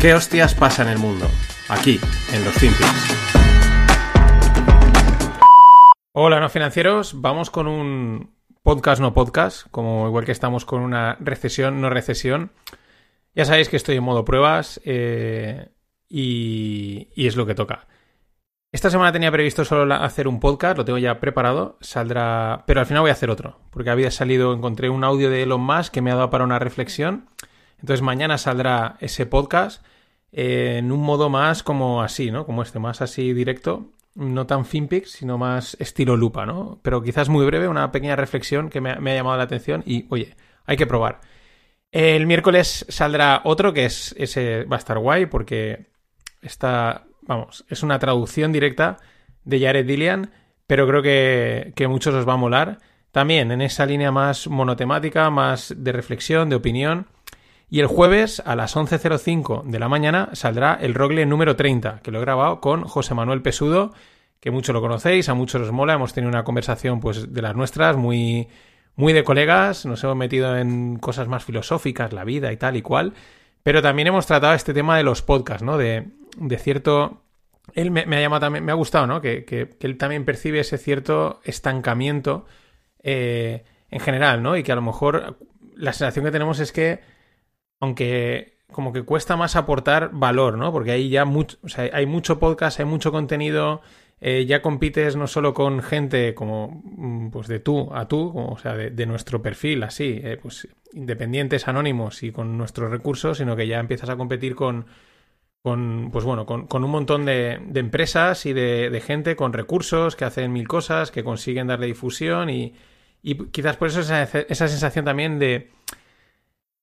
¿Qué hostias pasa en el mundo? Aquí, en los Finpics. Hola, no financieros. Vamos con un podcast no podcast, como igual que estamos con una recesión no recesión. Ya sabéis que estoy en modo pruebas eh, y, y es lo que toca. Esta semana tenía previsto solo hacer un podcast, lo tengo ya preparado, saldrá, pero al final voy a hacer otro, porque había salido, encontré un audio de Elon Musk que me ha dado para una reflexión. Entonces mañana saldrá ese podcast en un modo más como así, ¿no? Como este, más así directo, no tan finpix, sino más estilo lupa, ¿no? Pero quizás muy breve, una pequeña reflexión que me ha, llamado la atención y, oye, hay que probar. El miércoles saldrá otro que es ese va a estar guay porque está, vamos, es una traducción directa de Jared Dillian, pero creo que, que muchos os va a molar. También en esa línea más monotemática, más de reflexión, de opinión. Y el jueves a las 11.05 de la mañana saldrá el Rogle número 30, que lo he grabado con José Manuel Pesudo, que mucho lo conocéis, a muchos os mola, hemos tenido una conversación pues de las nuestras, muy, muy de colegas, nos hemos metido en cosas más filosóficas, la vida y tal y cual, pero también hemos tratado este tema de los podcasts, ¿no? De, de cierto... Él me, ha llamado también, me ha gustado, ¿no? Que, que, él también percibe ese cierto estancamiento eh, en general, ¿no? Y que a lo mejor la sensación que tenemos es que aunque como que cuesta más aportar valor, ¿no? Porque ahí ya mucho, o sea, hay mucho podcast, hay mucho contenido, eh, ya compites no solo con gente como mm, pues de tú a tú, o sea, de, nuestro perfil, así, eh, pues independientes, anónimos y con nuestros recursos, sino que ya empiezas a competir con, con pues bueno, con, un montón de, de empresas y de, de, gente con recursos que hacen mil cosas, que consiguen darle difusión y, y quizás por eso esa, esa sensación también de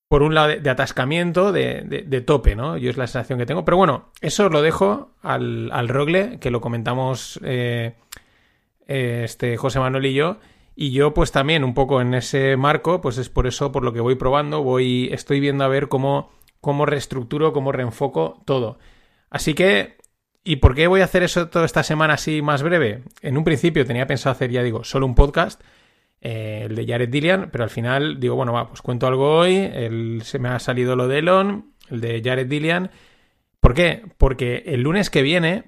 por un lado, de, atascamiento, de, de, tope, ¿no? Yo es la sensación que tengo. Pero bueno, eso lo dejo al, al Rogle, que lo comentamos eh, eh, este José Manuel y yo. Y yo, pues también, un poco en ese marco, pues es por eso por lo que voy probando, voy, estoy viendo a ver cómo, cómo reestructuro, cómo reenfoco todo. Así que, ¿y por qué voy a hacer eso toda esta semana así más breve? En un principio tenía pensado hacer, ya digo, solo un podcast eh, el de Jared Dillian, pero al final digo, bueno, va, pues cuento algo hoy, el, se me ha salido lo de Elon, el de Jared Dillian. ¿Por qué? Porque el lunes que viene,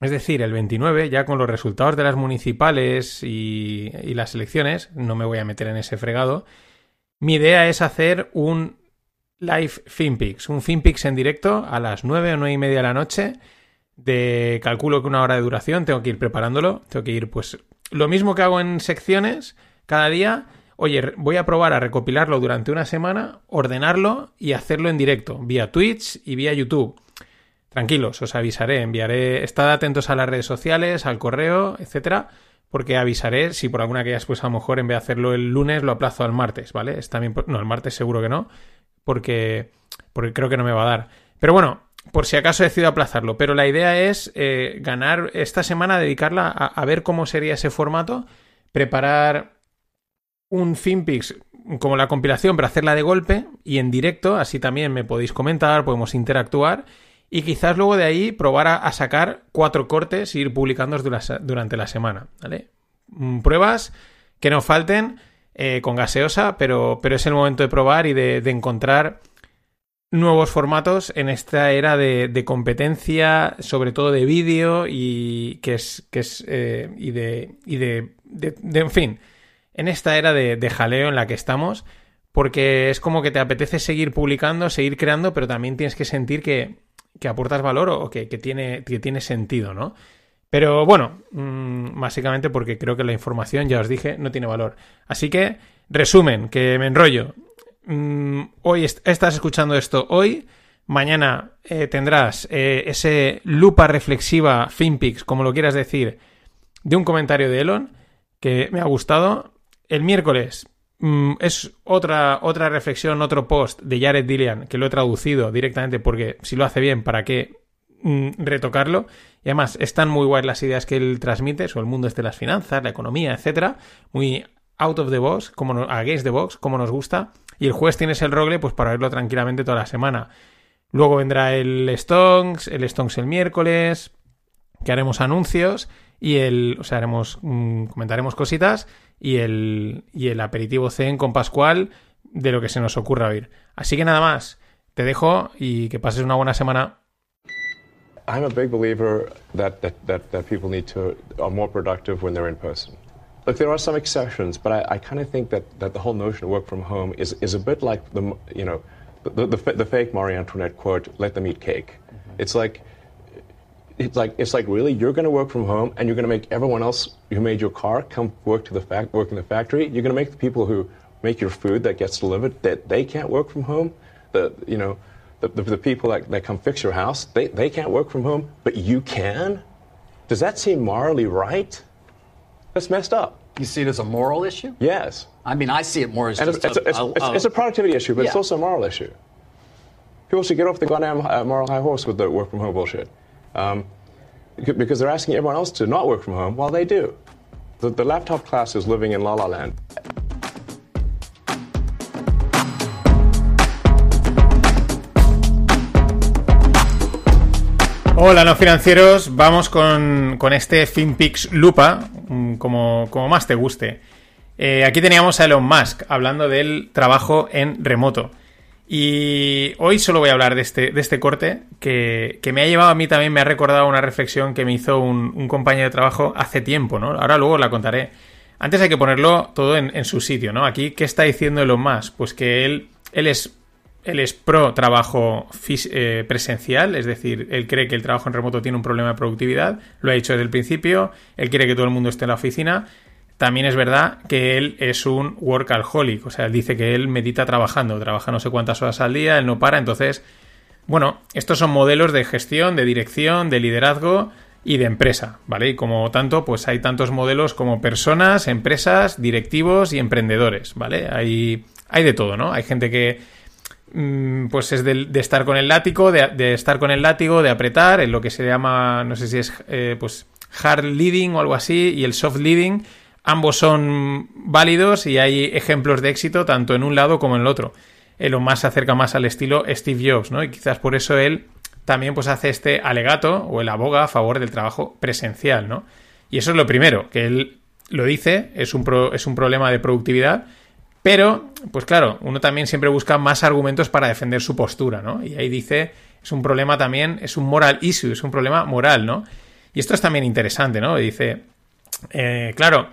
es decir, el 29, ya con los resultados de las municipales y, y las elecciones, no me voy a meter en ese fregado, mi idea es hacer un live FinPix, un FinPix en directo a las 9 o 9 y media de la noche, de calculo que una hora de duración, tengo que ir preparándolo, tengo que ir pues lo mismo que hago en secciones, cada día, oye, voy a probar a recopilarlo durante una semana, ordenarlo y hacerlo en directo, vía Twitch y vía YouTube. Tranquilos, os avisaré, enviaré, estad atentos a las redes sociales, al correo, etcétera, porque avisaré si por alguna que hayas, pues a lo mejor en vez de hacerlo el lunes lo aplazo al martes, ¿vale? También, no, el martes seguro que no, porque, porque creo que no me va a dar. Pero bueno, por si acaso he decidido aplazarlo, pero la idea es eh, ganar esta semana, dedicarla a ver cómo sería ese formato, preparar un FinPix como la compilación, pero hacerla de golpe y en directo, así también me podéis comentar, podemos interactuar y quizás luego de ahí probar a, sacar cuatro cortes e ir publicándolos durante la semana, ¿vale? Mm, pruebas que no falten eh, con gaseosa, pero, pero es el momento de probar y de, encontrar nuevos formatos en esta era de, competencia, sobre todo de vídeo y que es, que es eh, y de, y de, de, en fin, en esta era de, jaleo en la que estamos, porque es como que te apetece seguir publicando, seguir creando, pero también tienes que sentir que, aportas valor o que, tiene, que tiene sentido, ¿no? Pero bueno, mm, básicamente porque creo que la información, ya os dije, no tiene valor. Así que, resumen, que me enrollo. Mm, hoy estás escuchando esto hoy. Mañana eh, tendrás eh, ese lupa reflexiva FinPix, como lo quieras decir, de un comentario de Elon que me ha gustado. El miércoles mm, es otra, otra reflexión, otro post de Jared Dillian, que lo he traducido directamente porque si lo hace bien, ¿para qué mm, retocarlo? Y además están muy guay las ideas que él transmite sobre el mundo este de las finanzas, la economía, etcétera. Muy out of the box, como no, the box, como nos gusta. Y el jueves tienes el rogle, pues para verlo tranquilamente toda la semana. Luego vendrá el Stonks, el Stonks el miércoles, que haremos anuncios y el, o sea, haremos, mm, comentaremos cositas y el, y el aperitivo Zen con Pascual de lo que se nos ocurra oír. Así que nada más. te dejo y que pases una buena semana. I'm a big believer that, that, that, that people need to are more productive when they're in person. Look, there are some exceptions, but I, I kind of think that, that the whole notion of work from home is, is a bit like the, you know, the, the, the fake Marie Antoinette quote, let them eat cake. Mm-hmm. It's like, it's like, it's like really, you're going to work from home and you're going to make everyone else who made your car come work to the fact, work in the factory. You're going to make the people who make your food that gets delivered that they can't work from home. The, you know, the, the, the people that, that come fix your house, they, they can't work from home, but you can? Does that seem morally right? That's messed up. You see it as a moral issue? Yes. I mean, I see it more as it's, a, it's, a, it's, a, it's, a productivity issue, but Yeah. it's also a moral issue. People should get off the goddamn uh, moral high horse with the work from home bullshit. Um, because they're asking everyone else to not work from home while they do. The, the laptop class is living in la la land. Hola, no financieros. Vamos con, con este FinPix Lupa, mm, como, como más te guste. Eh, aquí teníamos a Elon Musk hablando del trabajo en remoto. Y hoy solo voy a hablar de este, de este corte que, que me ha llevado a mí también, me ha recordado una reflexión que me hizo un, compañero de trabajo hace tiempo, ¿no? Ahora luego la contaré. Antes hay que ponerlo todo en, en su sitio, ¿no? Aquí, ¿qué está diciendo Elon Musk? Pues que él, él es él es pro trabajo eh, presencial, es decir, él cree que el trabajo en remoto tiene un problema de productividad, lo ha dicho desde el principio, él quiere que todo el mundo esté en la oficina. También es verdad que él es un workaholic, o sea, él dice que él medita trabajando, trabaja no sé cuántas horas al día, él no para, entonces, bueno, estos son modelos de gestión, de dirección, de liderazgo y de empresa, ¿vale? Y como tanto, pues hay tantos modelos como personas, empresas, directivos y emprendedores, ¿vale? Hay, hay de todo, ¿no? Hay gente que mm, pues es de, estar con el látigo, de, de estar con el látigo, de apretar, en lo que se llama, no sé si es eh, pues hard leading o algo así, y el soft leading, ambos son válidos y hay ejemplos de éxito tanto en un lado como en el otro. Elon Musk se acerca más al estilo Steve Jobs, ¿no? Y quizás por eso él también pues hace este alegato o el aboga a favor del trabajo presencial, ¿no? Y eso es lo primero, que él lo dice, es un, es un problema de productividad, pero, pues claro, uno también siempre busca más argumentos para defender su postura, ¿no? Y ahí dice, es un problema también, es un moral issue, es un problema moral, ¿no? Y esto es también interesante, ¿no? Dice, eh, claro,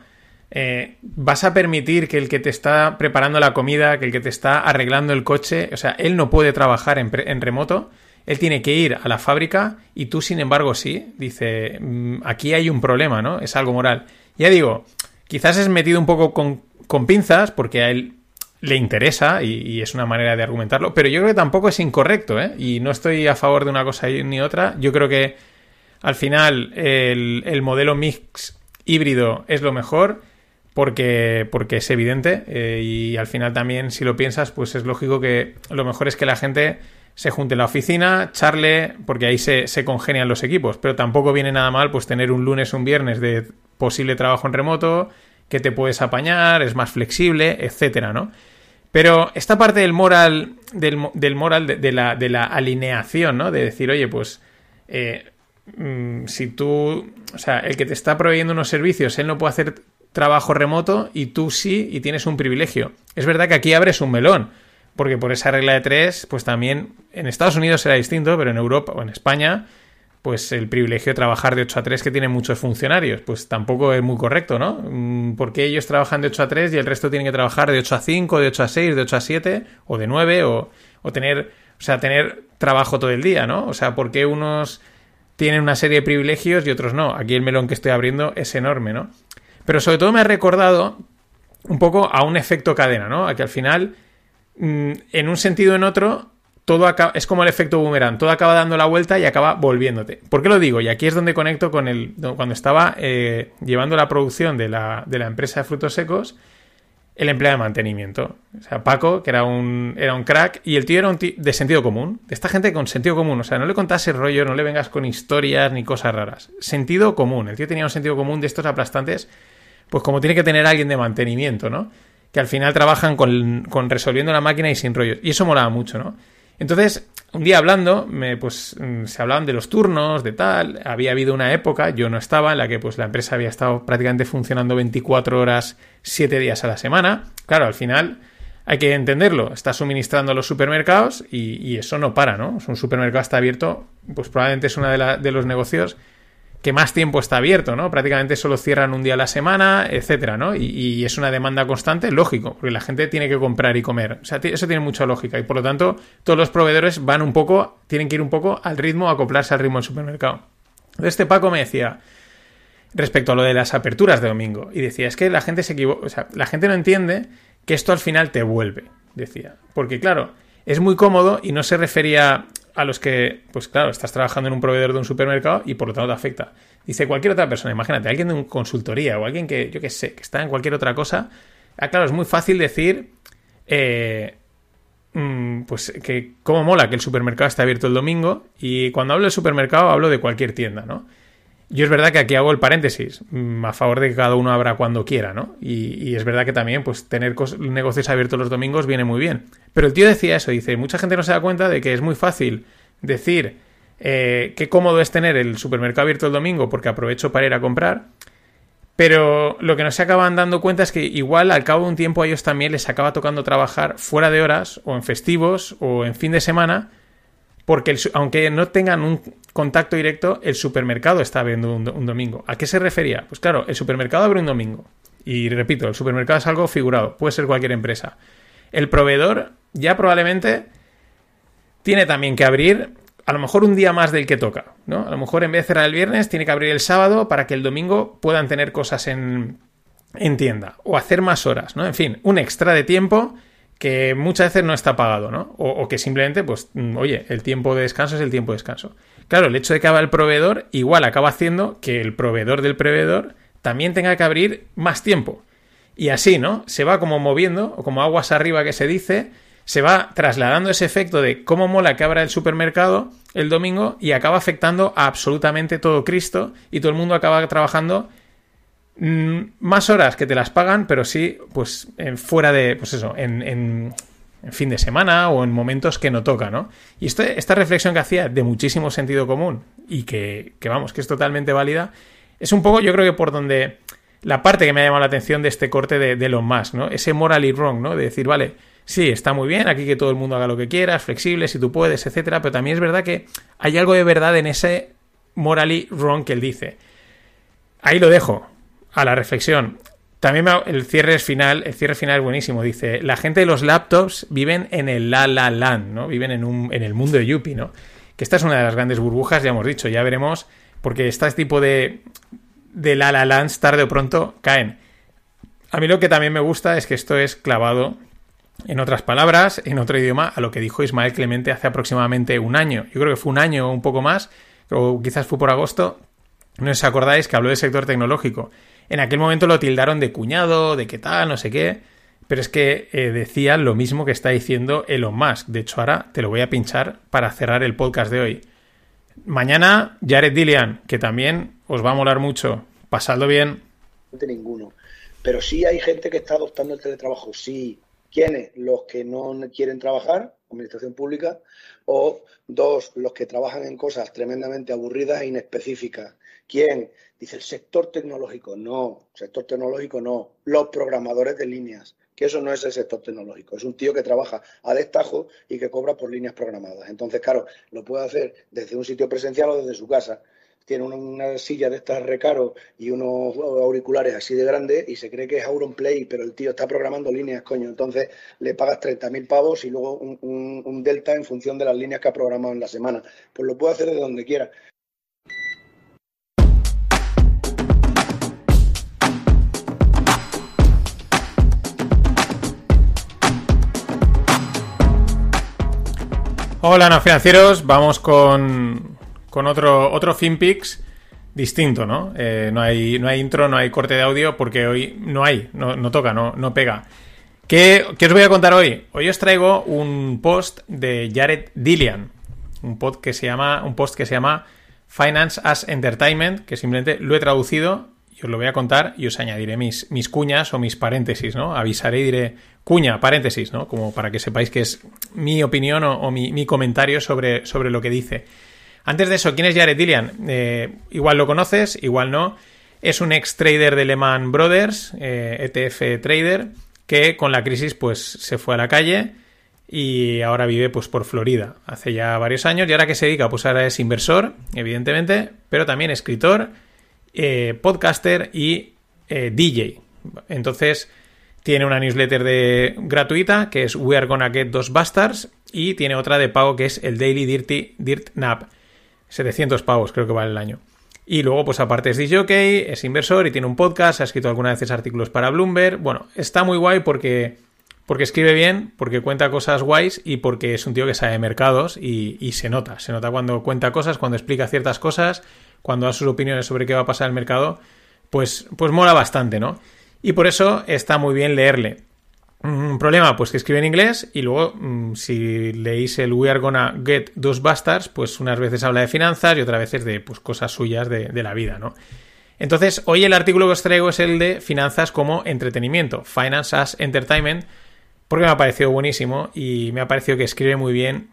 eh, vas a permitir que el que te está preparando la comida, que el que te está arreglando el coche, o sea, él no puede trabajar en, remoto, él tiene que ir a la fábrica y tú, sin embargo, sí. Dice, mm, aquí hay un problema, ¿no? Es algo moral. Ya digo, quizás es metido un poco con, pinzas porque a él le interesa y, es una manera de argumentarlo, pero yo creo que tampoco es incorrecto, ¿eh? Y no estoy a favor de una cosa ni otra. Yo creo que al final el modelo mix híbrido es lo mejor porque, porque es evidente eh, y al final también si lo piensas pues es lógico que lo mejor es que la gente se junte en la oficina, charle, porque ahí se, congenian los equipos, pero tampoco viene nada mal pues tener un lunes un viernes de posible trabajo en remoto, que te puedes apañar, es más flexible, etcétera, ¿no? Pero esta parte del moral, del, del moral, de, de la, de la alineación, ¿no? De decir, oye, pues eh, mm, si tú, o sea, el que te está proveyendo unos servicios, él no puede hacer trabajo remoto y tú sí y tienes un privilegio. Es verdad que aquí abres un melón, porque por esa regla de tres, pues también en Estados Unidos será distinto, pero en Europa o en España, pues el privilegio de trabajar de 8 a 3 que tienen muchos funcionarios, pues tampoco es muy correcto, ¿no? Mm, Porque ellos trabajan de 8 a 3 y el resto tienen que trabajar de 8 a 5, de 8 a 6, de 8 a 7 o de 9 o, o tener, o sea, tener trabajo todo el día, ¿no? O sea, porque unos tienen una serie de privilegios y otros no. Aquí el melón que estoy abriendo es enorme, ¿no? Pero sobre todo me ha recordado un poco a un efecto cadena, ¿no? A que al final, mm, en un sentido o en otro, todo acaba, es como el efecto boomerang, todo acaba dando la vuelta y acaba volviéndote. ¿Por qué lo digo? Y aquí es donde conecto con el. Cuando estaba eh, llevando la producción de la, de la empresa de frutos secos, el empleado de mantenimiento. O sea, Paco, que era un, era un crack, y el tío era un tío de sentido común, de esta gente con sentido común. O sea, no le contase rollo, no le vengas con historias ni cosas raras. Sentido común. El tío tenía un sentido común de estos aplastantes, pues como tiene que tener alguien de mantenimiento, ¿no? Que al final trabajan con, resolviendo la máquina y sin rollos. Y eso molaba mucho, ¿no? Entonces, un día hablando, me, pues mm, se hablaban de los turnos, de tal. Había habido una época, yo no estaba, en la que pues la empresa había estado prácticamente funcionando 24 horas, 7 días a la semana. Claro, al final hay que entenderlo, está suministrando a los supermercados y, eso no para, ¿no? Un supermercado está abierto, pues probablemente es uno de, los negocios que más tiempo está abierto, ¿no? Prácticamente solo cierran un día a la semana, etcétera, ¿no? Y, y, es una demanda constante, lógico, porque la gente tiene que comprar y comer. O sea, eso tiene mucha lógica y por lo tanto todos los proveedores van un poco, tienen que ir un poco al ritmo, acoplarse al ritmo del supermercado. Este Paco me decía, respecto a lo de las aperturas de domingo, y decía, es que la gente se equivoca, o sea, la gente no entiende que esto al final te vuelve, decía. Porque claro, es muy cómodo y no se refería a los que, pues claro, estás trabajando en un proveedor de un supermercado y por lo tanto te afecta. Dice cualquier otra persona, imagínate, alguien de una consultoría o alguien que, yo qué sé, que está en cualquier otra cosa. Ah, claro, es muy fácil decir, eh, mm, pues que cómo mola que el supermercado esté abierto el domingo. Y cuando hablo de supermercado hablo de cualquier tienda, ¿no? Yo es verdad que aquí hago el paréntesis, mm, a favor de que cada uno abra cuando quiera, ¿no? Y, es verdad que también, pues, tener negocios abiertos los domingos viene muy bien. Pero el tío decía eso, dice, mucha gente no se da cuenta de que es muy fácil decir eh, qué cómodo es tener el supermercado abierto el domingo porque aprovecho para ir a comprar, pero lo que no se acaban dando cuenta es que igual al cabo de un tiempo a ellos también les acaba tocando trabajar fuera de horas o en festivos o en fin de semana porque aunque no tengan un contacto directo, el supermercado está abriendo un, domingo. ¿A qué se refería? Pues claro, el supermercado abre un domingo. Y repito, el supermercado es algo figurado, puede ser cualquier empresa. El proveedor ya probablemente tiene también que abrir a lo mejor un día más del que toca, ¿no? A lo mejor en vez de cerrar el viernes, tiene que abrir el sábado para que el domingo puedan tener cosas en, en tienda o hacer más horas, ¿no? En fin, un extra de tiempo que muchas veces no está pagado, ¿no? O, que simplemente, pues, mm, oye, el tiempo de descanso es el tiempo de descanso. Claro, el hecho de que abra el proveedor igual acaba haciendo que el proveedor del proveedor también tenga que abrir más tiempo. Y así, ¿no? Se va como moviendo, o como aguas arriba que se dice, se va trasladando ese efecto de cómo mola que abra el supermercado el domingo y acaba afectando a absolutamente todo Cristo y todo el mundo acaba trabajando Mm, más horas que te las pagan, pero sí, pues fuera de, pues eso, en, en, fin de semana o en momentos que no toca, ¿no? Y esta reflexión que hacía de muchísimo sentido común y que, que, vamos, que es totalmente válida, es un poco, yo creo que por donde la parte que me ha llamado la atención de este corte de, de Musk, ¿no? Ese morally wrong, ¿no? De decir, vale, sí, está muy bien, aquí que todo el mundo haga lo que quiera, es flexible, si tú puedes, etcétera, pero también es verdad que hay algo de verdad en ese morally wrong que él dice. Ahí lo dejo a la reflexión. También el cierre final, el cierre final es buenísimo. Dice, la gente de los laptops viven en el la la land, ¿no? Viven en, un, en el mundo de Yuppie, ¿no? Que esta es una de las grandes burbujas, ya hemos dicho, ya veremos, porque este tipo de, de la la lands tarde o pronto caen. A mí lo que también me gusta es que esto es clavado, en otras palabras, en otro idioma, a lo que dijo Ismael Clemente hace aproximadamente un año. Yo creo que fue un año o un poco más, o quizás fue por agosto. No os acordáis que habló del sector tecnológico en aquel momento lo tildaron de cuñado, de qué tal, no sé qué. Pero es que eh, decía lo mismo que está diciendo Elon Musk. De hecho, ahora te lo voy a pinchar para cerrar el podcast de hoy. Mañana, Jared Dillian, que también os va a molar mucho. Pasadlo bien. Ninguno. Pero sí hay gente que está adoptando el teletrabajo. Sí. ¿Quiénes? Los que no quieren trabajar, administración pública, o dos, los que trabajan en cosas tremendamente aburridas e inespecíficas. ¿Quién? Dice el sector tecnológico. No, sector tecnológico no. Los programadores de líneas. Que eso no es el sector tecnológico. Es un tío que trabaja a destajo y que cobra por líneas programadas. Entonces, claro, lo puede hacer desde un sitio presencial o desde su casa tiene una, silla de estas recaro y unos auriculares así de grandes y se cree que es Auronplay, pero el tío está programando líneas, coño. Entonces le pagas 30.000 pavos y luego un, un, delta en función de las líneas que ha programado en la semana. Pues lo puede hacer de donde quiera. Hola, no financieros. Vamos con, con otro, otro FinPix distinto, ¿no? Eh, no, hay, no hay intro, no hay corte de audio porque hoy no hay, no, no toca, no, no pega. ¿Qué, ¿Qué, os voy a contar hoy? Hoy os traigo un post de Jared Dillian, un, post que se llama, un post que se llama Finance as Entertainment, que simplemente lo he traducido y os lo voy a contar y os añadiré mis, mis cuñas o mis paréntesis, ¿no? Avisaré y diré cuña, paréntesis, ¿no? Como para que sepáis que es mi opinión o, mi, comentario sobre, sobre lo que dice. Antes de eso, ¿quién es Jared Dillian? Eh, igual lo conoces, igual no. Es un ex trader de Lehman Brothers, ETF eh, e trader, que con la crisis pues se fue a la calle y ahora vive pues por Florida hace ya varios años y ahora que se dedica pues ahora es inversor evidentemente pero también escritor eh, podcaster y DJ entonces tiene una newsletter de gratuita que es We Are Gonna Get Those Bastards y tiene otra de pago que es el Daily Dirty Dirt Nap 700 pavos creo que vale el año y luego, pues aparte es DJ, es inversor y tiene un podcast, ha escrito algunas veces artículos para Bloomberg. Bueno, está muy guay porque porque escribe bien, porque cuenta cosas guays y porque es un tío que sabe mercados y, se nota. Se nota cuando cuenta cosas, cuando explica ciertas cosas, cuando da sus opiniones sobre qué va a pasar en el mercado, pues, pues mola bastante, ¿no? Y por eso está muy bien leerle. Un problema, pues que escribe en inglés y luego, mm, si leéis el We Are Gonna Get Those Bastards, pues unas veces habla de finanzas y otras veces de pues, cosas suyas de, la vida, ¿no? Entonces, hoy el artículo que os traigo es el de finanzas como entretenimiento, Finance as Entertainment, porque me ha parecido buenísimo y me ha parecido que escribe muy bien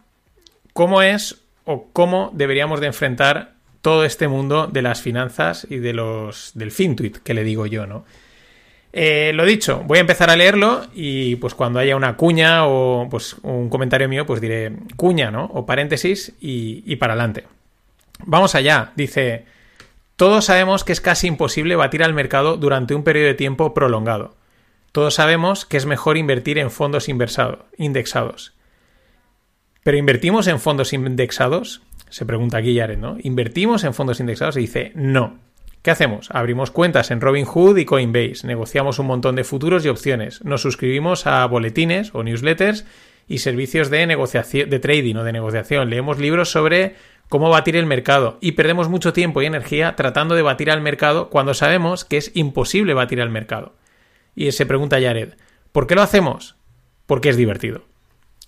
cómo es o cómo deberíamos de enfrentar todo este mundo de las finanzas y de los del fintuit que le digo yo, ¿no? Eh, lo dicho, voy a empezar a leerlo y pues cuando haya una cuña o pues un comentario mío, pues diré cuña, ¿no? O paréntesis y, y para adelante. Vamos allá, dice, todos sabemos que es casi imposible batir al mercado durante un periodo de tiempo prolongado. Todos sabemos que es mejor invertir en fondos indexados. ¿Pero invertimos en fondos indexados? Se pregunta aquí ¿no? ¿Invertimos en fondos indexados? Y dice, no. ¿Qué hacemos? Abrimos cuentas en Robinhood y Coinbase, negociamos un montón de futuros y opciones, nos suscribimos a boletines o newsletters y servicios de negociación, de trading o de negociación, leemos libros sobre cómo batir el mercado y perdemos mucho tiempo y energía tratando de batir al mercado cuando sabemos que es imposible batir al mercado. Y se pregunta Jared, ¿por qué lo hacemos? Porque es divertido.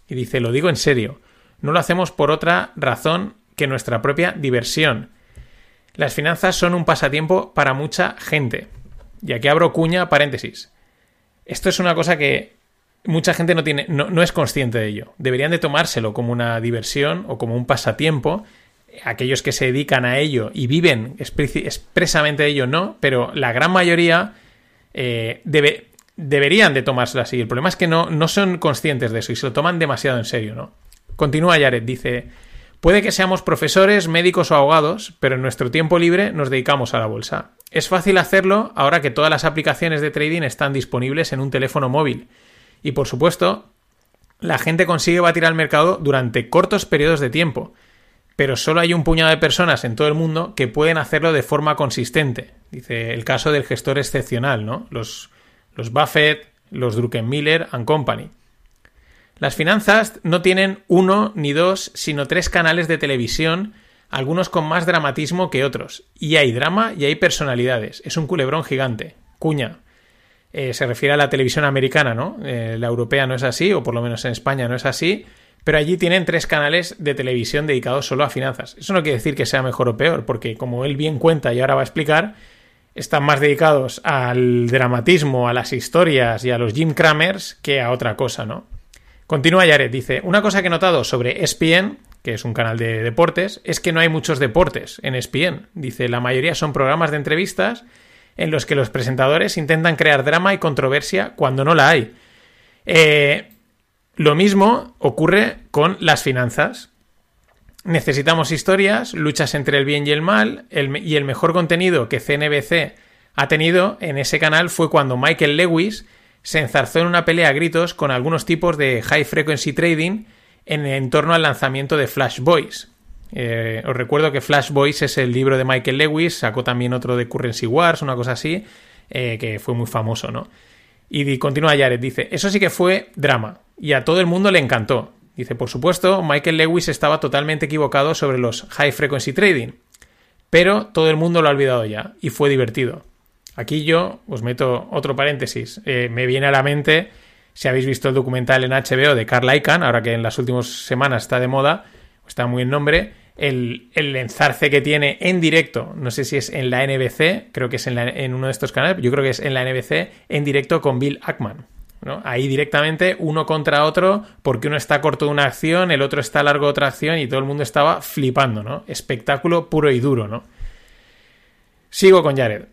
Y dice, lo digo en serio, no lo hacemos por otra razón que nuestra propia diversión. Las finanzas son un pasatiempo para mucha gente. Y aquí abro cuña paréntesis. Esto es una cosa que mucha gente no, tiene, no, es consciente de ello. Deberían de tomárselo como una diversión o como un pasatiempo. Aquellos que se dedican a ello y viven expresamente de ello no, pero la gran mayoría eh, deberían de tomárselo así. El problema es que no, no son conscientes de eso y se lo toman demasiado en serio, ¿no? Continúa Jared, dice, puede que seamos profesores, médicos o abogados, pero en nuestro tiempo libre nos dedicamos a la bolsa. Es fácil hacerlo ahora que todas las aplicaciones de trading están disponibles en un teléfono móvil. Y por supuesto, la gente consigue batir al mercado durante cortos periodos de tiempo pero solo hay un puñado de personas en todo el mundo que pueden hacerlo de forma consistente. Dice el caso del gestor excepcional, ¿no? Los, Buffett, los Druckenmiller and Company. Las finanzas no tienen uno ni dos, sino tres canales de televisión, algunos con más dramatismo que otros. Y hay drama y hay personalidades. Es un culebrón gigante. Cuña. Eh, se refiere a la televisión americana, ¿no? Eh, la europea no es así, o por lo menos en España no es así pero allí tienen tres canales de televisión dedicados solo a finanzas. Eso no quiere decir que sea mejor o peor, porque como él bien cuenta y ahora va a explicar, están más dedicados al dramatismo, a las historias y a los Jim Cramers que a otra cosa, ¿no? Continúa Jared, dice, una cosa que he notado sobre ESPN, que es un canal de deportes, es que no hay muchos deportes en ESPN. Dice, la mayoría son programas de entrevistas en los que los presentadores intentan crear drama y controversia cuando no la hay. Eh, lo mismo ocurre con las finanzas. Necesitamos historias, luchas entre el bien y el mal, y el mejor contenido que CNBC ha tenido en ese canal fue cuando Michael Lewis se enzarzó en una pelea a gritos con algunos tipos de high frequency trading en, torno al lanzamiento de Flash Boys. Eh, os recuerdo que Flash Boys es el libro de Michael Lewis, sacó también otro de Currency Wars, una cosa así, eh, que fue muy famoso, ¿no? Y continúa Jared, dice, eso sí que fue drama y a todo el mundo le encantó. Dice, por supuesto, Michael Lewis estaba totalmente equivocado sobre los high frequency trading, pero todo el mundo lo ha olvidado ya y fue divertido. Aquí yo os meto otro paréntesis. Eh, me viene a la mente, si habéis visto el documental en HBO de Carl Icahn, ahora que en las últimas semanas está de moda, está muy en nombre, el, el enzarce que tiene en directo, no sé si es en la NBC, creo que es en, uno de estos canales, yo creo que es en la NBC, en directo con Bill Ackman. Ahí directamente uno contra otro, porque uno está corto de una acción, el otro está largo de otra acción y todo el mundo estaba flipando, ¿no? Espectáculo puro y duro, ¿no? Sigo con Jared.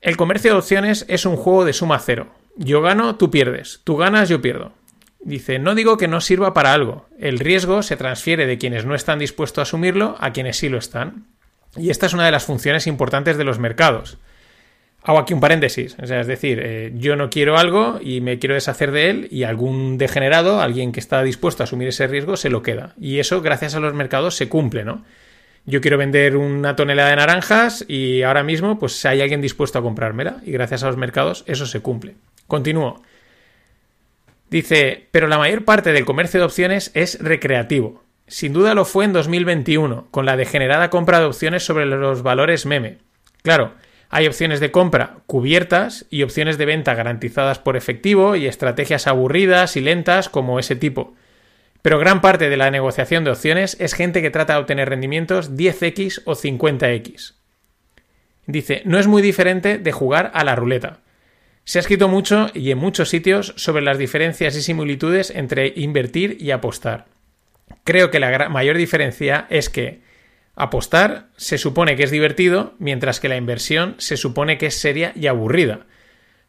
El comercio de opciones es un juego de suma cero. yo gano, tú pierdes. Tú ganas, yo pierdo. Dice, no digo que no sirva para algo. El riesgo se transfiere de quienes no están dispuestos a asumirlo a quienes sí lo están. Y esta es una de las funciones importantes de los mercados. Hago aquí un paréntesis, o sea, es decir, eh, yo no quiero algo y me quiero deshacer de él y algún degenerado, alguien que está dispuesto a asumir ese riesgo, se lo queda. Y eso, gracias a los mercados, se cumple, ¿no? Yo quiero vender una tonelada de naranjas y ahora mismo, pues hay alguien dispuesto a comprármela y gracias a los mercados eso se cumple. Continúo. Dice, pero la mayor parte del comercio de opciones es recreativo. Sin duda lo fue en 2021, con la degenerada compra de opciones sobre los valores meme. Claro, hay opciones de compra cubiertas y opciones de venta garantizadas por efectivo y estrategias aburridas y lentas como ese tipo. Pero gran parte de la negociación de opciones es gente que trata de obtener rendimientos 10x o 50x. Dice, no es muy diferente de jugar a la ruleta. Se ha escrito mucho y en muchos sitios sobre las diferencias y similitudes entre invertir y apostar. Creo que la mayor diferencia es que apostar se supone que es divertido, mientras que la inversión se supone que es seria y aburrida.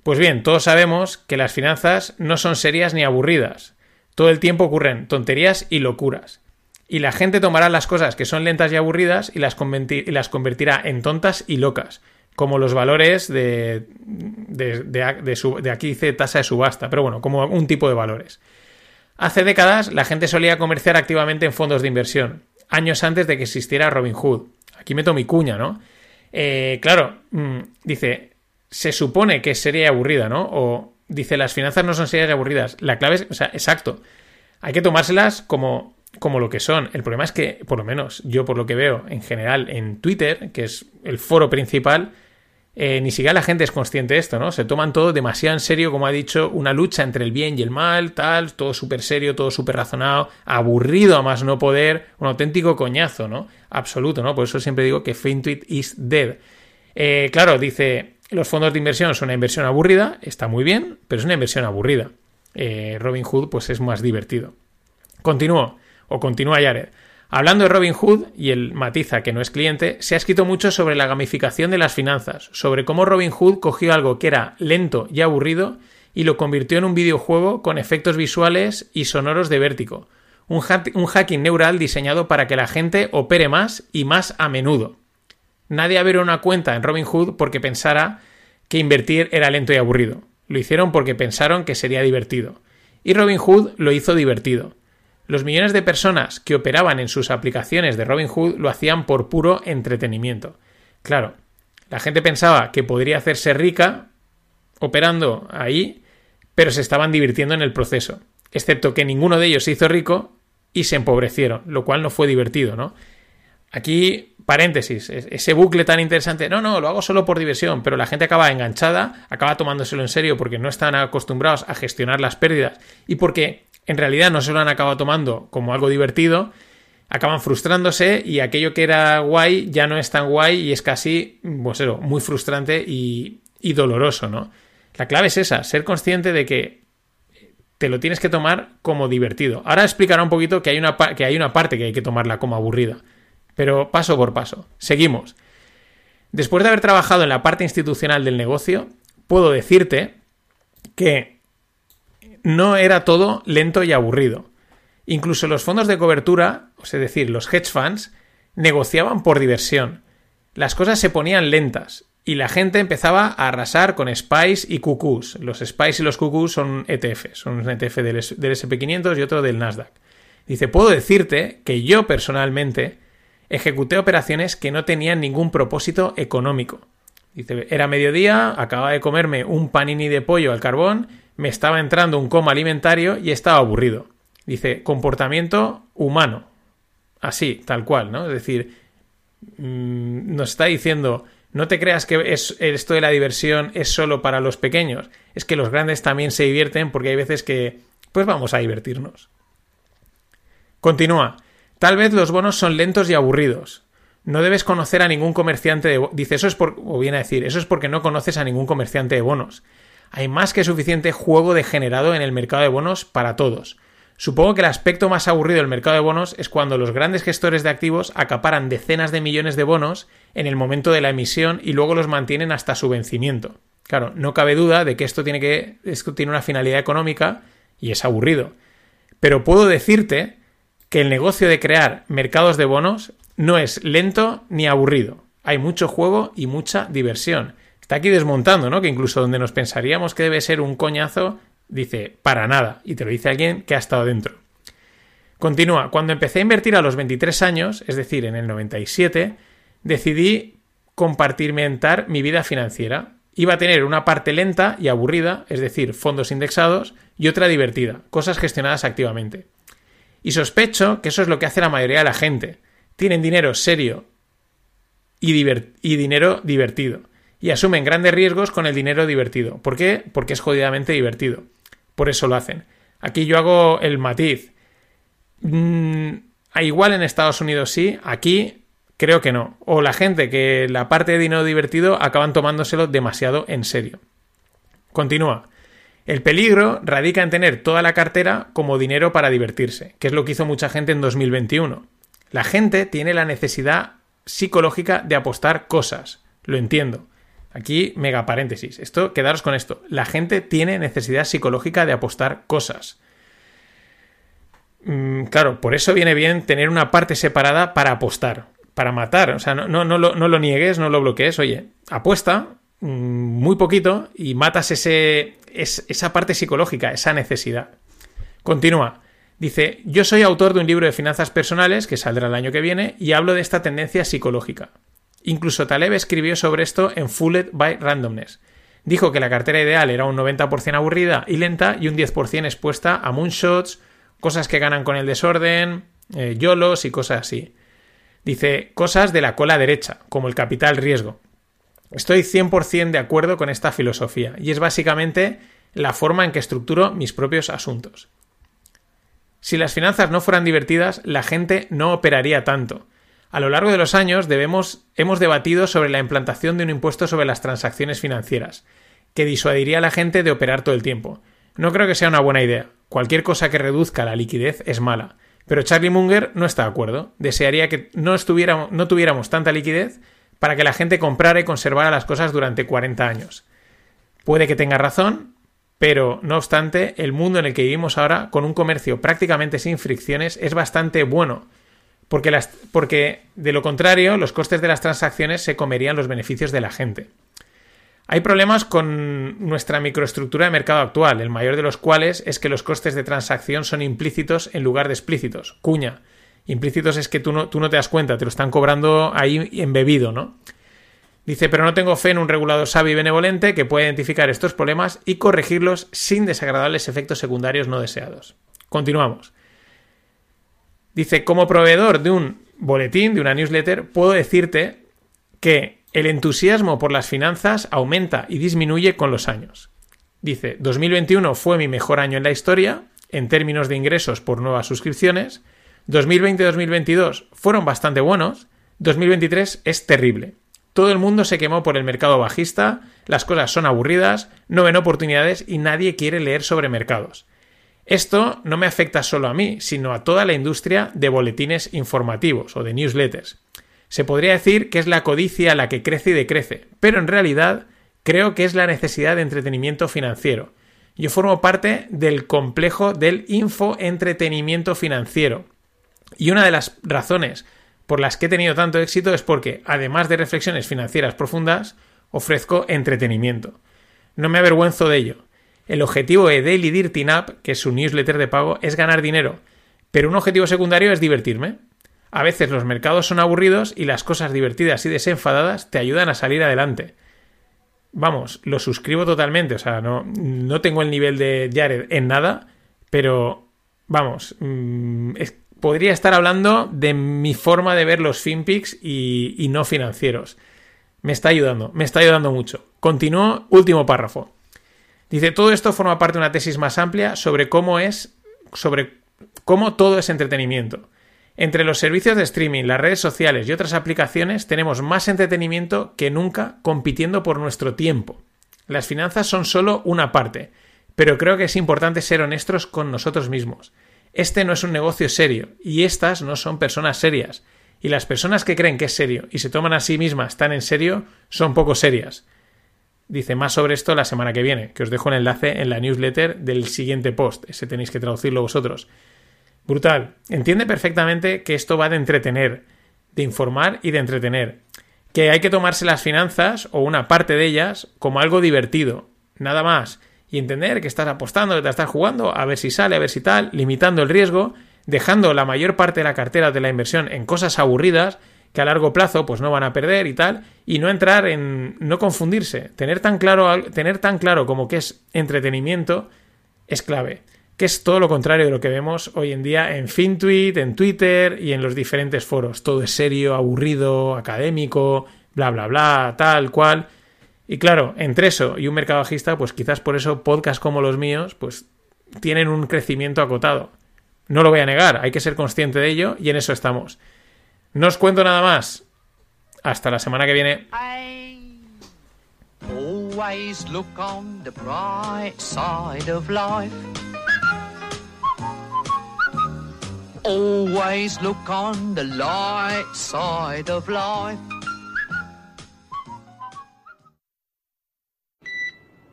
Pues bien, todos sabemos que las finanzas no son serias ni aburridas. Todo el tiempo ocurren tonterías y locuras. Y la gente tomará las cosas que son lentas y aburridas y las, convertirá en tontas y locas como los valores de, de, de, aquí dice tasa de subasta, pero bueno, como un tipo de valores. Hace décadas la gente solía comerciar activamente en fondos de inversión, años antes de que existiera Robinhood. Aquí meto mi cuña, ¿no? Eh, claro, mm, dice, se supone que sería aburrida, ¿no? O dice, las finanzas no son serias y aburridas. La clave es, o sea, exacto. Hay que tomárselas como, como lo que son. El problema es que, por lo menos yo por lo que veo en general en Twitter, que es el foro principal, eh, ni siquiera la gente es consciente de esto, ¿no? Se toman todo demasiado en serio, como ha dicho, una lucha entre el bien y el mal, tal, todo súper serio, todo súper razonado, aburrido a más no poder, un auténtico coñazo, ¿no? Absoluto, ¿no? Por eso siempre digo que FinTweet is dead. Eh, claro, dice, los fondos de inversión son una inversión aburrida, está muy bien, pero es una inversión aburrida. Eh, Robin Hood, pues es más divertido. Continúo, o continúa Jared. Hablando de Robin Hood, y el matiza que no es cliente, se ha escrito mucho sobre la gamificación de las finanzas, sobre cómo Robin Hood cogió algo que era lento y aburrido y lo convirtió en un videojuego con efectos visuales y sonoros de vértigo. Un, un hacking neural diseñado para que la gente opere más y más a menudo. Nadie abrió una cuenta en Robin Hood porque pensara que invertir era lento y aburrido. Lo hicieron porque pensaron que sería divertido. Y Robin Hood lo hizo divertido. Los millones de personas que operaban en sus aplicaciones de Robinhood lo hacían por puro entretenimiento. Claro, la gente pensaba que podría hacerse rica operando ahí, pero se estaban divirtiendo en el proceso. Excepto que ninguno de ellos se hizo rico y se empobrecieron, lo cual no fue divertido, ¿no? Aquí, paréntesis, ese bucle tan interesante, no, no, lo hago solo por diversión, pero la gente acaba enganchada, acaba tomándoselo en serio porque no están acostumbrados a gestionar las pérdidas y porque en realidad no se lo han acabado tomando como algo divertido, acaban frustrándose y aquello que era guay ya no es tan guay y es casi, pues muy frustrante y, doloroso, ¿no? La clave es esa, ser consciente de que te lo tienes que tomar como divertido. Ahora explicará un poquito que hay una, que hay una parte que hay que tomarla como aburrida, pero paso por paso. Seguimos. Después de haber trabajado en la parte institucional del negocio, puedo decirte que no era todo lento y aburrido. Incluso los fondos de cobertura, es decir, los hedge funds, negociaban por diversión. Las cosas se ponían lentas y la gente empezaba a arrasar con SPICE y QQs. Los SPICE y los QQs son ETFs, son un ETF del, del SP500 y otro del Nasdaq. Dice, puedo decirte que yo personalmente ejecuté operaciones que no tenían ningún propósito económico. Dice, era mediodía, acababa de comerme un panini de pollo al carbón me estaba entrando un coma alimentario y estaba aburrido. Dice, comportamiento humano. Así, tal cual, ¿no? Es decir, mm, nos está diciendo, no te creas que es, esto de la diversión es solo para los pequeños. Es que los grandes también se divierten porque hay veces que, pues vamos a divertirnos. Continúa. Tal vez los bonos son lentos y aburridos. No debes conocer a ningún comerciante de... Dice, eso es por... O viene a decir, eso es porque no conoces a ningún comerciante de bonos hay más que suficiente juego degenerado en el mercado de bonos para todos. Supongo que el aspecto más aburrido del mercado de bonos es cuando los grandes gestores de activos acaparan decenas de millones de bonos en el momento de la emisión y luego los mantienen hasta su vencimiento. Claro, no cabe duda de que esto tiene, que, esto tiene una finalidad económica y es aburrido. Pero puedo decirte que el negocio de crear mercados de bonos no es lento ni aburrido. Hay mucho juego y mucha diversión. Está aquí desmontando, ¿no? Que incluso donde nos pensaríamos que debe ser un coñazo, dice, para nada. Y te lo dice alguien que ha estado dentro. Continúa. Cuando empecé a invertir a los 23 años, es decir, en el 97, decidí compartimentar mi vida financiera. Iba a tener una parte lenta y aburrida, es decir, fondos indexados, y otra divertida, cosas gestionadas activamente. Y sospecho que eso es lo que hace la mayoría de la gente. Tienen dinero serio y, dinero divertido. Y asumen grandes riesgos con el dinero divertido. ¿Por qué? Porque es jodidamente divertido. Por eso lo hacen. Aquí yo hago el matiz. Mm, igual en Estados Unidos sí, aquí creo que no. O la gente que la parte de dinero divertido acaban tomándoselo demasiado en serio. Continúa. El peligro radica en tener toda la cartera como dinero para divertirse, que es lo que hizo mucha gente en 2021. La gente tiene la necesidad psicológica de apostar cosas. Lo entiendo. Aquí, mega paréntesis. Esto, quedaros con esto. La gente tiene necesidad psicológica de apostar cosas. Mm, claro, por eso viene bien tener una parte separada para apostar, para matar. O sea, no, no, no, lo, no lo niegues, no lo bloquees. Oye, apuesta mm, muy poquito y matas ese, es esa parte psicológica, esa necesidad. Continúa. Dice, yo soy autor de un libro de finanzas personales que saldrá el año que viene y hablo de esta tendencia psicológica. Incluso Taleb escribió sobre esto en Fooled by Randomness. Dijo que la cartera ideal era un 90% aburrida y lenta y un 10% expuesta a moonshots, cosas que ganan con el desorden, eh, yolos y cosas así. Dice cosas de la cola derecha, como el capital riesgo. Estoy 100% de acuerdo con esta filosofía y es básicamente la forma en que estructuro mis propios asuntos. Si las finanzas no fueran divertidas, la gente no operaría tanto. A lo largo de los años debemos, hemos debatido sobre la implantación de un impuesto sobre las transacciones financieras, que disuadiría a la gente de operar todo el tiempo. No creo que sea una buena idea. Cualquier cosa que reduzca la liquidez es mala. Pero Charlie Munger no está de acuerdo. Desearía que no, no tuviéramos tanta liquidez para que la gente comprara y conservara las cosas durante 40 años. Puede que tenga razón, pero no obstante, el mundo en el que vivimos ahora, con un comercio prácticamente sin fricciones, es bastante bueno, porque, las, porque de lo contrario, los costes de las transacciones se comerían los beneficios de la gente. Hay problemas con nuestra microestructura de mercado actual, el mayor de los cuales es que los costes de transacción son implícitos en lugar de explícitos. Cuña. Implícitos es que tú no, tú no te das cuenta, te lo están cobrando ahí embebido, ¿no? Dice, pero no tengo fe en un regulador sabio y benevolente que pueda identificar estos problemas y corregirlos sin desagradables efectos secundarios no deseados. Continuamos. Dice, como proveedor de un boletín, de una newsletter, puedo decirte que el entusiasmo por las finanzas aumenta y disminuye con los años. Dice, 2021 fue mi mejor año en la historia, en términos de ingresos por nuevas suscripciones, 2020 y 2022 fueron bastante buenos, 2023 es terrible. Todo el mundo se quemó por el mercado bajista, las cosas son aburridas, no ven oportunidades y nadie quiere leer sobre mercados. Esto no me afecta solo a mí, sino a toda la industria de boletines informativos o de newsletters. Se podría decir que es la codicia la que crece y decrece, pero en realidad creo que es la necesidad de entretenimiento financiero. Yo formo parte del complejo del infoentretenimiento financiero, y una de las razones por las que he tenido tanto éxito es porque, además de reflexiones financieras profundas, ofrezco entretenimiento. No me avergüenzo de ello. El objetivo de Daily Dirty Up, que es su newsletter de pago, es ganar dinero, pero un objetivo secundario es divertirme. A veces los mercados son aburridos y las cosas divertidas y desenfadadas te ayudan a salir adelante. Vamos, lo suscribo totalmente, o sea, no, no tengo el nivel de Jared en nada, pero vamos, mm, es, podría estar hablando de mi forma de ver los FinPix y, y no financieros. Me está ayudando, me está ayudando mucho. Continúo, último párrafo. Dice, todo esto forma parte de una tesis más amplia sobre cómo es, sobre cómo todo es entretenimiento. Entre los servicios de streaming, las redes sociales y otras aplicaciones tenemos más entretenimiento que nunca compitiendo por nuestro tiempo. Las finanzas son solo una parte, pero creo que es importante ser honestos con nosotros mismos. Este no es un negocio serio y estas no son personas serias. Y las personas que creen que es serio y se toman a sí mismas tan en serio son poco serias. Dice más sobre esto la semana que viene, que os dejo el enlace en la newsletter del siguiente post. Ese tenéis que traducirlo vosotros. Brutal. Entiende perfectamente que esto va de entretener, de informar y de entretener. Que hay que tomarse las finanzas o una parte de ellas como algo divertido. Nada más. Y entender que estás apostando, que te estás jugando, a ver si sale, a ver si tal, limitando el riesgo, dejando la mayor parte de la cartera de la inversión en cosas aburridas que a largo plazo pues no van a perder y tal, y no entrar en no confundirse, tener tan claro tener tan claro como que es entretenimiento es clave, que es todo lo contrario de lo que vemos hoy en día en FinTweet, en Twitter y en los diferentes foros, todo es serio, aburrido, académico, bla bla bla, tal cual. Y claro, entre eso y un mercado bajista, pues quizás por eso podcasts como los míos, pues tienen un crecimiento acotado. No lo voy a negar, hay que ser consciente de ello y en eso estamos. No os cuento nada más. Hasta la semana que viene. Always look on the bright side of life. Always look on the light side of life.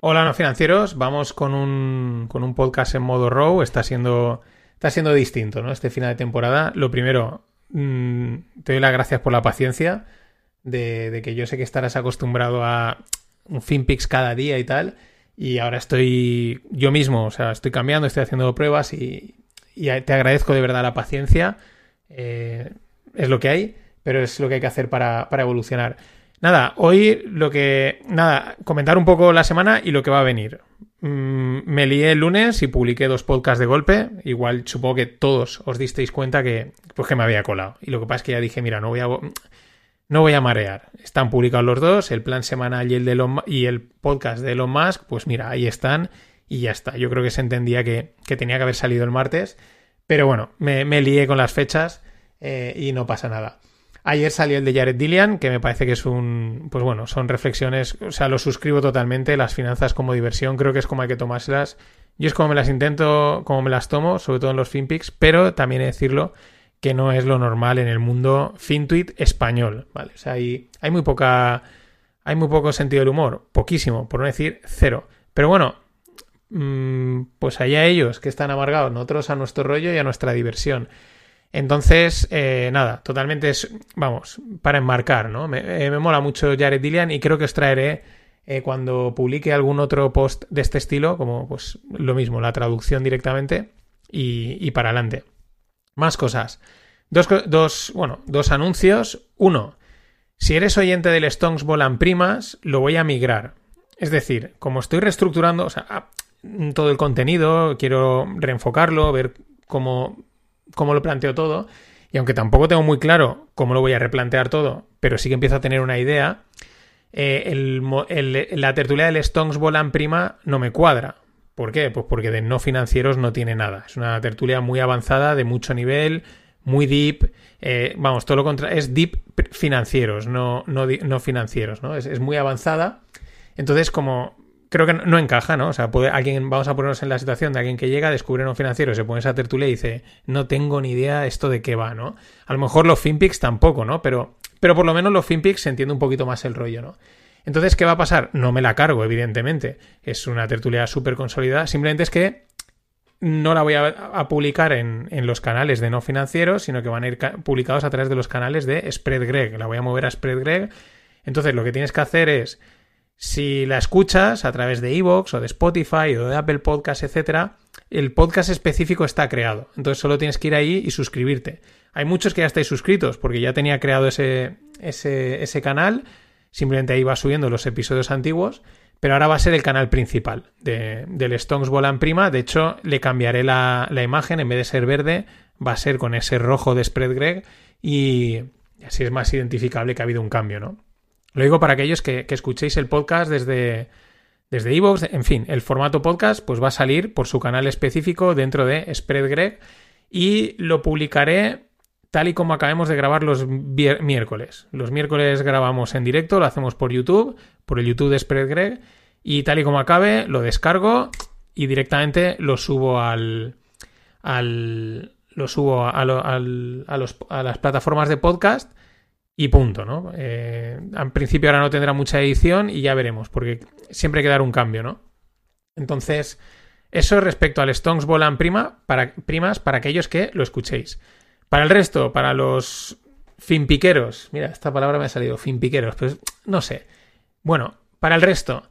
Hola, no financieros. Vamos con un, con un podcast en modo row. Está siendo, está siendo distinto, ¿no? Este final de temporada. Lo primero, Mm, te doy las gracias por la paciencia de, que yo sé que estarás acostumbrado a un FinPix cada día y tal. Y ahora estoy yo mismo, o sea, estoy cambiando, estoy haciendo pruebas y, te agradezco de verdad la paciencia. Eh, es lo que hay, pero es lo que hay que hacer para, para evolucionar. Nada, hoy lo que. Nada, comentar un poco la semana y lo que va a venir. Mm, me lié el lunes y publiqué dos podcasts de golpe. Igual supongo que todos os disteis cuenta que, pues que me había colado. Y lo que pasa es que ya dije, mira, no voy a, no voy a marear. Están publicados los dos, el plan semanal y el, de y el podcast de Elon Musk, pues mira, ahí están y ya está. Yo creo que se entendía que, tenía que haber salido el martes. Pero bueno, me, lié con las fechas eh, y no pasa nada. Ayer salió el de Jared Dillian, que me parece que es un. Pues bueno, son reflexiones. O sea, lo suscribo totalmente. Las finanzas como diversión, creo que es como hay que tomárselas. Yo es como me las intento, como me las tomo, sobre todo en los FinPix, pero también he de decirlo que no es lo normal en el mundo FinTweet español, ¿vale? O sea, hay, hay muy poca. Hay muy poco sentido del humor, poquísimo, por no decir cero. Pero bueno, mm, pues allá ellos que están amargados, nosotros a nuestro rollo y a nuestra diversión. Entonces, eh, nada, totalmente es, vamos, para enmarcar, ¿no? Me, eh, me, mola mucho Jared Dillian y creo que os traeré eh, cuando publique algún otro post de este estilo, como pues lo mismo, la traducción directamente y, y para adelante. Más cosas. Dos, dos, bueno, dos anuncios. Uno, si eres oyente del Stonks Volan Primas, lo voy a migrar. Es decir, como estoy reestructurando, o sea, todo el contenido, quiero reenfocarlo, ver cómo cómo lo planteo todo. Y aunque tampoco tengo muy claro cómo lo voy a replantear todo, pero sí que empiezo a tener una idea, eh, la tertulia del Stonks Volan Prima no me cuadra. ¿Por qué? Pues porque de no financieros no tiene nada. Es una tertulia muy avanzada, de mucho nivel, muy deep. Eh, vamos, todo lo contrario. Es deep financieros, no, no, no financieros, ¿no? Es, muy avanzada. Entonces, como creo que no, encaja, ¿no? O sea, puede, alguien, vamos a ponernos en la situación de alguien que llega, descubre un financiero, se pone esa tertulia y dice, no tengo ni idea esto de qué va, ¿no? A lo mejor los FinPix tampoco, ¿no? Pero, pero por lo menos los FinPix se entiende un poquito más el rollo, ¿no? Entonces, ¿qué va a pasar? No me la cargo, evidentemente. Es una tertulia súper consolidada. Simplemente es que no la voy a, publicar en, en, los canales de no financieros, sino que van a ir publicados a través de los canales de SpreadGreg. La voy a mover a SpreadGreg. Entonces, lo que tienes que hacer es si la escuchas a través de Evox o de Spotify o de Apple Podcasts, etcétera, el podcast específico está creado. Entonces solo tienes que ir ahí y suscribirte. Hay muchos que ya estáis suscritos porque ya tenía creado ese, ese, canal. Simplemente ahí va subiendo los episodios antiguos. Pero ahora va a ser el canal principal de, del Stones Volan Prima. De hecho, le cambiaré la, la, imagen. En vez de ser verde, va a ser con ese rojo de Spread Greg. Y así es más identificable que ha habido un cambio, ¿no? Lo digo para aquellos que, escuchéis el podcast desde desde Evox, en fin, el formato podcast pues va a salir por su canal específico dentro de SpreadGreg y lo publicaré tal y como acabemos de grabar los miércoles. Los miércoles grabamos en directo, lo hacemos por YouTube, por el YouTube de SpreadGreg y tal y como acabe lo descargo y directamente lo subo al al lo subo a, los, a las plataformas de podcast y punto, ¿no? Eh, al principio ahora no tendrá mucha edición y ya veremos, porque siempre hay que dar un cambio, ¿no? Entonces, eso respecto al Stones Volan prima para, primas para aquellos que lo escuchéis. Para el resto, para los finpiqueros, mira, esta palabra me ha salido, finpiqueros, pues no sé. Bueno, para el resto,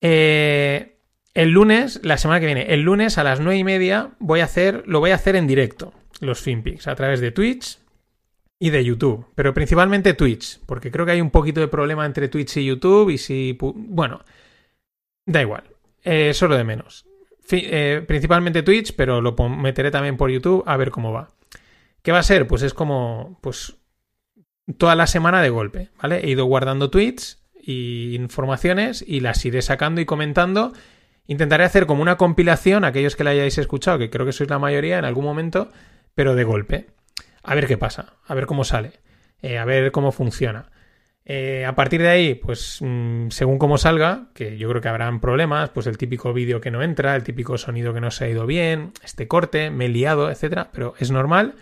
eh, el lunes, la semana que viene, el lunes a las nueve y media voy a hacer, lo voy a hacer en directo, los finpics, a través de Twitch y de YouTube, pero principalmente Twitch, porque creo que hay un poquito de problema entre Twitch y YouTube y si, bueno, da igual, eh, solo de menos. Eh, principalmente Twitch, pero lo meteré también por YouTube a ver cómo va. ¿Qué va a ser? Pues es como, pues, toda la semana de golpe, ¿vale? He ido guardando tweets y informaciones y las iré sacando y comentando. Intentaré hacer como una compilación, aquellos que la hayáis escuchado, que creo que sois la mayoría en algún momento, pero de golpe. A ver qué pasa, a ver cómo sale, eh, a ver cómo funciona. Eh, a partir de ahí, pues mm, según cómo salga, que yo creo que habrán problemas, pues el típico vídeo que no entra, el típico sonido que no se ha ido bien, este corte, me he liado, etcétera, pero es normal.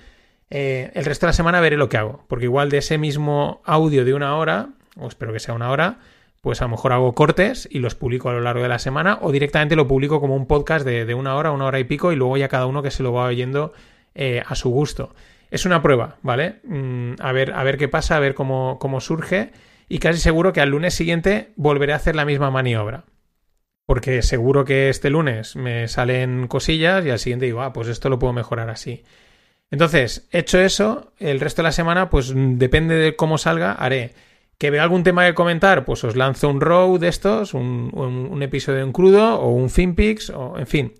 Eh, el resto de la semana veré lo que hago, porque igual de ese mismo audio de una hora, o espero que sea una hora, pues a lo mejor hago cortes y los publico a lo largo de la semana, o directamente lo publico como un podcast de, una hora, una hora y pico, y luego ya cada uno que se lo va oyendo a su gusto. Es una prueba, ¿vale? Mm, a, ver, a ver qué pasa, a ver cómo, cómo surge. Y casi seguro que al lunes siguiente volveré a hacer la misma maniobra. Porque seguro que este lunes me salen cosillas y al siguiente digo, ah, pues esto lo puedo mejorar así. Entonces, hecho eso, el resto de la semana, pues depende de cómo salga, haré. Que vea algún tema que comentar, pues os lanzo un row de estos, un, un episodio en crudo o un finpix, o en fin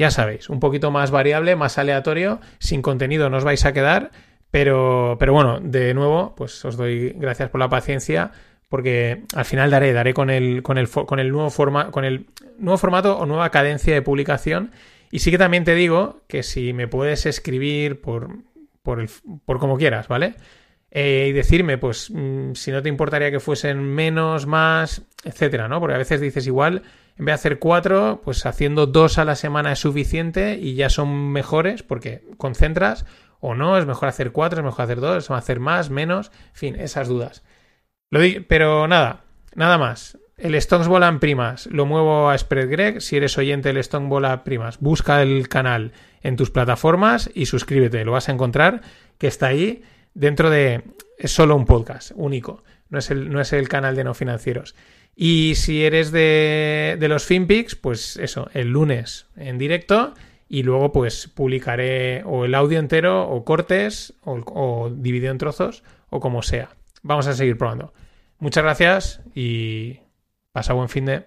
ya sabéis, un poquito más variable, más aleatorio, sin contenido no os vais a quedar, pero, pero bueno, de nuevo, pues os doy gracias por la paciencia, porque al final daré, daré con el, con el, con el, nuevo, forma, con el nuevo formato o nueva cadencia de publicación. Y sí que también te digo que si me puedes escribir por, por, el, por como quieras, ¿vale? Eh, y decirme, pues, mm, si no te importaría que fuesen menos, más, etcétera, ¿no? Porque a veces dices igual, en vez de hacer cuatro, pues haciendo dos a la semana es suficiente y ya son mejores porque concentras o no, es mejor hacer cuatro, es mejor hacer dos, es mejor hacer más, menos, en fin, esas dudas. Lo pero nada, nada más. El Stones Bola primas, lo muevo a Spread Greg. Si eres oyente del Stone Bola primas, busca el canal en tus plataformas y suscríbete. Lo vas a encontrar que está ahí dentro de. Es solo un podcast único, no es el, no es el canal de no financieros. Y si eres de, de los FinPix, pues eso, el lunes en directo y luego pues publicaré o el audio entero o cortes o, o dividido en trozos o como sea. Vamos a seguir probando. Muchas gracias y pasa buen fin de...